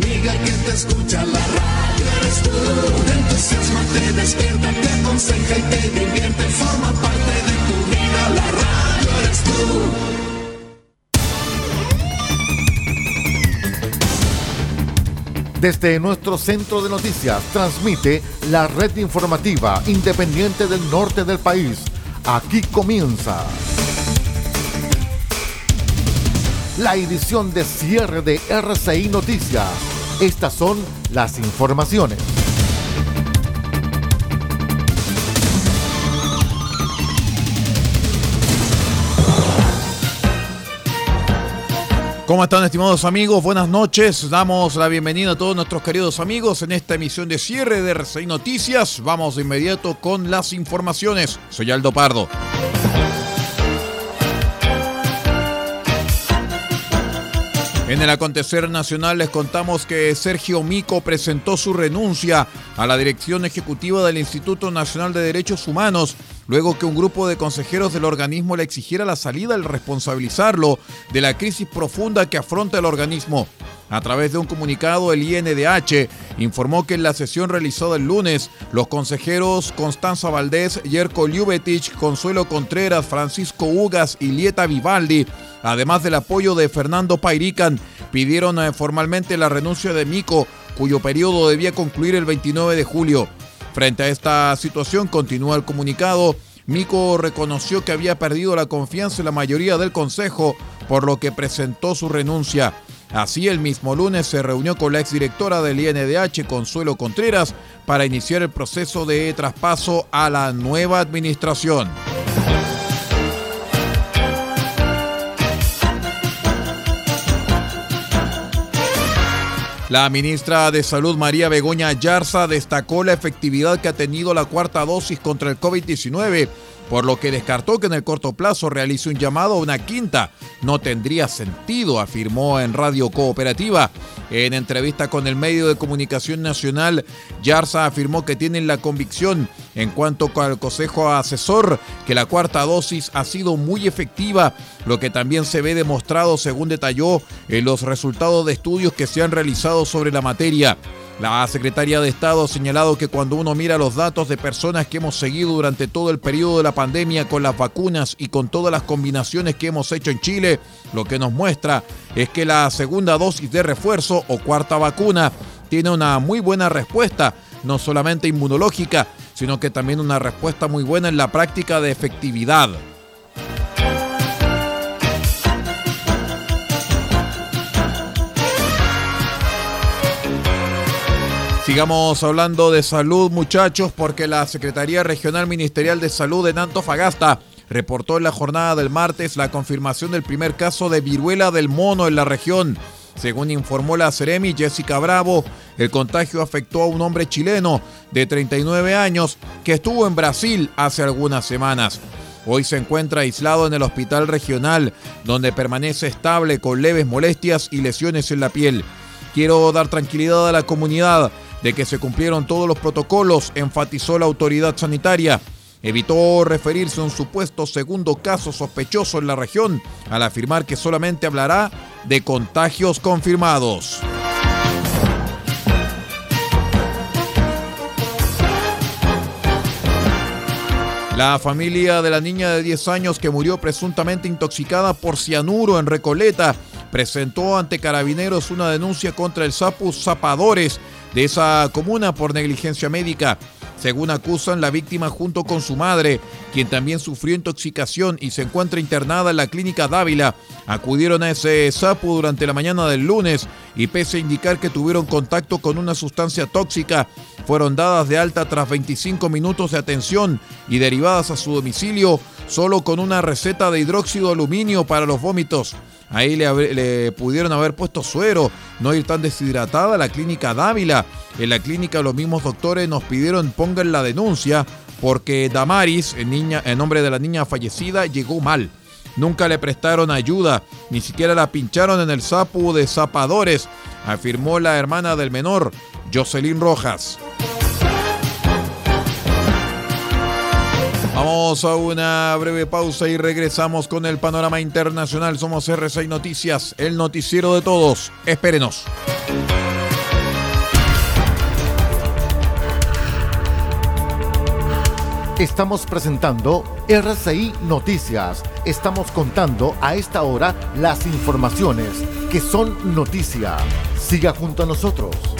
amiga que te escucha la radio eres tú. Te entusiasma, te despierta, te aconseja y te divierte. Forma parte de tu vida, la radio eres tú. Desde nuestro centro de noticias transmite la red informativa independiente del norte del país. Aquí comienza. La edición de cierre de RCI Noticias. Estas son las informaciones. ¿Cómo están estimados amigos? Buenas noches. Damos la bienvenida a todos nuestros queridos amigos en esta emisión de cierre de RCI Noticias. Vamos de inmediato con las informaciones. Soy Aldo Pardo. En el acontecer nacional les contamos que Sergio Mico presentó su renuncia a la dirección ejecutiva del Instituto Nacional de Derechos Humanos luego que un grupo de consejeros del organismo le exigiera la salida al responsabilizarlo de la crisis profunda que afronta el organismo. A través de un comunicado, el INDH informó que en la sesión realizada el lunes, los consejeros Constanza Valdés, Yerko Ljubetich, Consuelo Contreras, Francisco Ugas y Lieta Vivaldi, además del apoyo de Fernando Pairican, pidieron eh, formalmente la renuncia de Mico, cuyo periodo debía concluir el 29 de julio. Frente a esta situación, continúa el comunicado, Mico reconoció que había perdido la confianza en la mayoría del Consejo, por lo que presentó su renuncia. Así, el mismo lunes se reunió con la exdirectora del INDH, Consuelo Contreras, para iniciar el proceso de traspaso a la nueva administración. La ministra de Salud María Begoña Yarza destacó la efectividad que ha tenido la cuarta dosis contra el COVID-19 por lo que descartó que en el corto plazo realice un llamado a una quinta. No tendría sentido, afirmó en Radio Cooperativa. En entrevista con el medio de comunicación nacional, Yarza afirmó que tienen la convicción en cuanto al Consejo Asesor que la cuarta dosis ha sido muy efectiva, lo que también se ve demostrado, según detalló, en los resultados de estudios que se han realizado sobre la materia. La secretaria de Estado ha señalado que cuando uno mira los datos de personas que hemos seguido durante todo el periodo de la pandemia con las vacunas y con todas las combinaciones que hemos hecho en Chile, lo que nos muestra es que la segunda dosis de refuerzo o cuarta vacuna tiene una muy buena respuesta, no solamente inmunológica, sino que también una respuesta muy buena en la práctica de efectividad. Sigamos hablando de salud, muchachos, porque la Secretaría Regional Ministerial de Salud en Antofagasta reportó en la jornada del martes la confirmación del primer caso de viruela del mono en la región. Según informó la Ceremi Jessica Bravo, el contagio afectó a un hombre chileno de 39 años que estuvo en Brasil hace algunas semanas. Hoy se encuentra aislado en el hospital regional, donde permanece estable con leves molestias y lesiones en la piel. Quiero dar tranquilidad a la comunidad de que se cumplieron todos los protocolos, enfatizó la autoridad sanitaria. Evitó referirse a un supuesto segundo caso sospechoso en la región al afirmar que solamente hablará de contagios confirmados. La familia de la niña de 10 años que murió presuntamente intoxicada por cianuro en Recoleta presentó ante carabineros una denuncia contra el Sapus Zapadores de esa comuna por negligencia médica. Según acusan, la víctima junto con su madre, quien también sufrió intoxicación y se encuentra internada en la clínica Dávila, acudieron a ese sapo durante la mañana del lunes y pese a indicar que tuvieron contacto con una sustancia tóxica, fueron dadas de alta tras 25 minutos de atención y derivadas a su domicilio solo con una receta de hidróxido de aluminio para los vómitos. Ahí le, pudieron haber puesto suero, no ir tan deshidratada a la clínica Dávila. En la clínica los mismos doctores nos pidieron pongan la denuncia porque Damaris, en, niña, en nombre de la niña fallecida, llegó mal. Nunca le prestaron ayuda, ni siquiera la pincharon en el sapo de zapadores, afirmó la hermana del menor, Jocelyn Rojas. Vamos a una breve pausa y regresamos con el panorama internacional. Somos R6 Noticias, el noticiero de todos. Espérenos. Estamos presentando RCI Noticias. Estamos contando a esta hora las informaciones que son noticia. Siga junto a nosotros.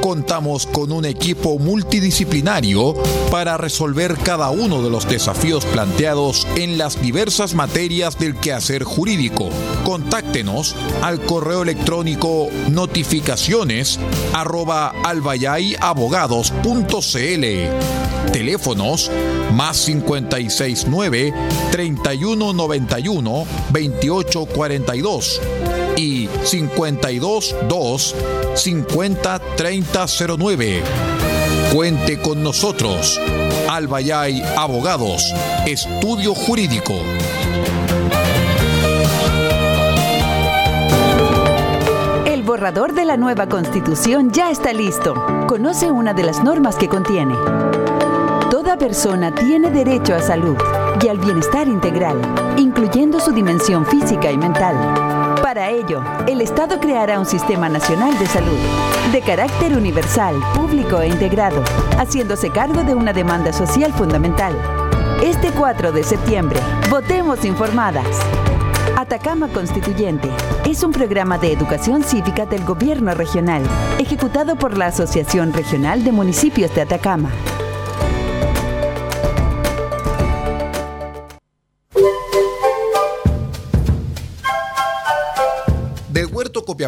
Contamos con un equipo multidisciplinario para resolver cada uno de los desafíos planteados en las diversas materias del quehacer jurídico. Contáctenos al correo electrónico notificaciones arroba albayayabogados.cl. Teléfonos más 569 3191 2842 y 522 50 3009. Cuente con nosotros. Albayay Abogados, Estudio Jurídico. El borrador de la nueva constitución ya está listo. Conoce una de las normas que contiene. Toda persona tiene derecho a salud y al bienestar integral, incluyendo su dimensión física y mental. Para ello, el Estado creará un sistema nacional de salud, de carácter universal, público e integrado, haciéndose cargo de una demanda social fundamental. Este 4 de septiembre, votemos informadas. Atacama Constituyente es un programa de educación cívica del gobierno regional, ejecutado por la Asociación Regional de Municipios de Atacama.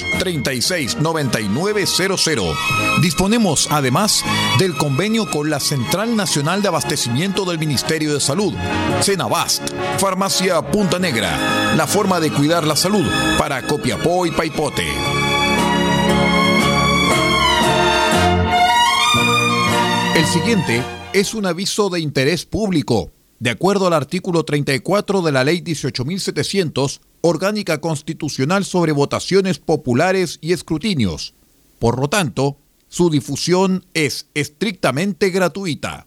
2 36 99 00. Disponemos además del convenio con la Central Nacional de Abastecimiento del Ministerio de Salud, Cenabast, Farmacia Punta Negra, la forma de cuidar la salud para Copiapó y Paipote. El siguiente es un aviso de interés público. De acuerdo al artículo 34 de la Ley 18.700, Orgánica Constitucional sobre Votaciones Populares y Escrutinios. Por lo tanto, su difusión es estrictamente gratuita.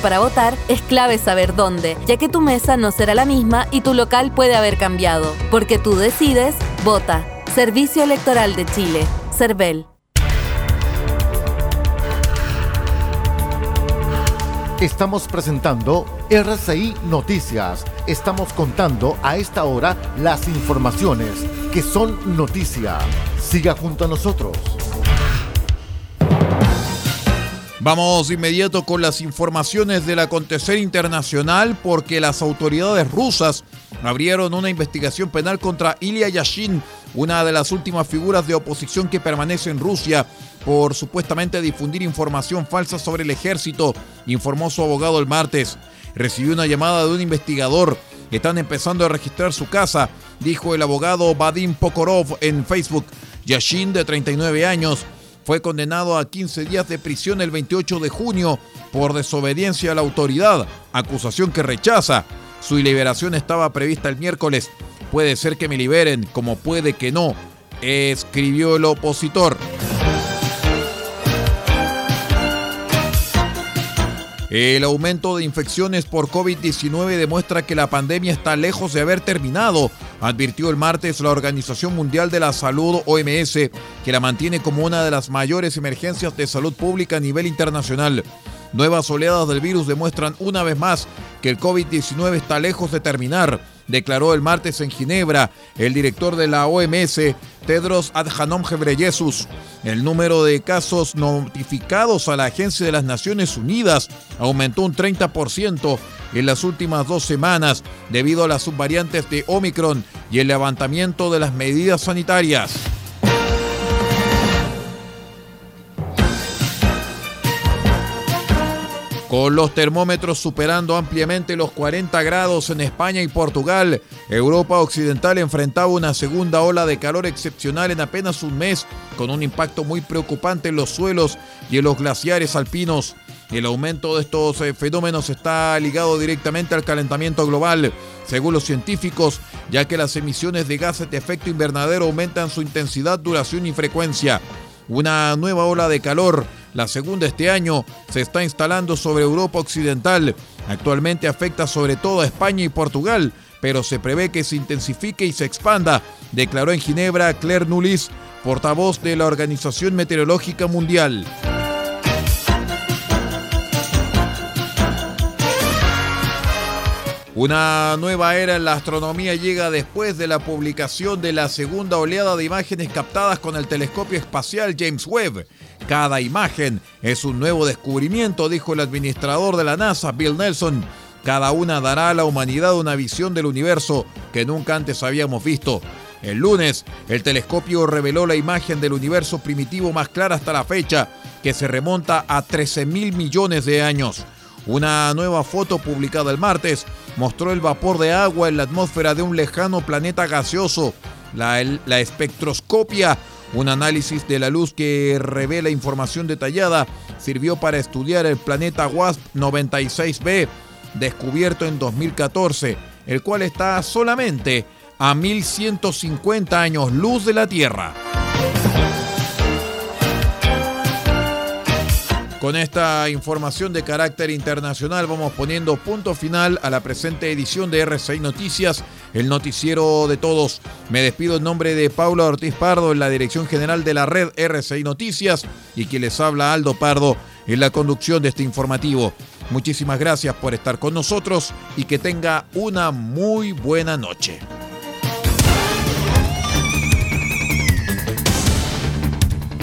para votar es clave saber dónde, ya que tu mesa no será la misma y tu local puede haber cambiado. Porque tú decides, vota. Servicio Electoral de Chile. CERVEL. Estamos presentando RCI Noticias. Estamos contando a esta hora las informaciones que son noticia. Siga junto a nosotros. Vamos inmediato con las informaciones del acontecer internacional porque las autoridades rusas abrieron una investigación penal contra Ilya Yashin, una de las últimas figuras de oposición que permanece en Rusia por supuestamente difundir información falsa sobre el ejército, informó su abogado el martes. Recibió una llamada de un investigador están empezando a registrar su casa, dijo el abogado Vadim Pokorov en Facebook. Yashin, de 39 años, fue condenado a 15 días de prisión el 28 de junio por desobediencia a la autoridad, acusación que rechaza. Su liberación estaba prevista el miércoles. Puede ser que me liberen, como puede que no, escribió el opositor. El aumento de infecciones por COVID-19 demuestra que la pandemia está lejos de haber terminado, advirtió el martes la Organización Mundial de la Salud OMS, que la mantiene como una de las mayores emergencias de salud pública a nivel internacional. Nuevas oleadas del virus demuestran una vez más que el COVID-19 está lejos de terminar declaró el martes en Ginebra el director de la OMS, Tedros Adhanom Ghebreyesus. El número de casos notificados a la Agencia de las Naciones Unidas aumentó un 30% en las últimas dos semanas debido a las subvariantes de Omicron y el levantamiento de las medidas sanitarias. Con los termómetros superando ampliamente los 40 grados en España y Portugal, Europa Occidental enfrentaba una segunda ola de calor excepcional en apenas un mes, con un impacto muy preocupante en los suelos y en los glaciares alpinos. El aumento de estos eh, fenómenos está ligado directamente al calentamiento global, según los científicos, ya que las emisiones de gases de efecto invernadero aumentan su intensidad, duración y frecuencia. Una nueva ola de calor la segunda este año se está instalando sobre Europa Occidental. Actualmente afecta sobre todo a España y Portugal, pero se prevé que se intensifique y se expanda, declaró en Ginebra Claire Nulis, portavoz de la Organización Meteorológica Mundial. Una nueva era en la astronomía llega después de la publicación de la segunda oleada de imágenes captadas con el telescopio espacial James Webb. Cada imagen es un nuevo descubrimiento, dijo el administrador de la NASA, Bill Nelson. Cada una dará a la humanidad una visión del universo que nunca antes habíamos visto. El lunes, el telescopio reveló la imagen del universo primitivo más clara hasta la fecha, que se remonta a 13 mil millones de años. Una nueva foto publicada el martes mostró el vapor de agua en la atmósfera de un lejano planeta gaseoso. La, espectroscopia, un análisis de la luz que revela información detallada, sirvió para estudiar el planeta WASP 96b, descubierto en 2014, el cual está solamente a 1150 años luz de la Tierra. Con esta información de carácter internacional vamos poniendo punto final a la presente edición de RCI Noticias, el noticiero de todos. Me despido en nombre de Paula Ortiz Pardo en la dirección general de la red RCI Noticias y quien les habla Aldo Pardo en la conducción de este informativo. Muchísimas gracias por estar con nosotros y que tenga una muy buena noche.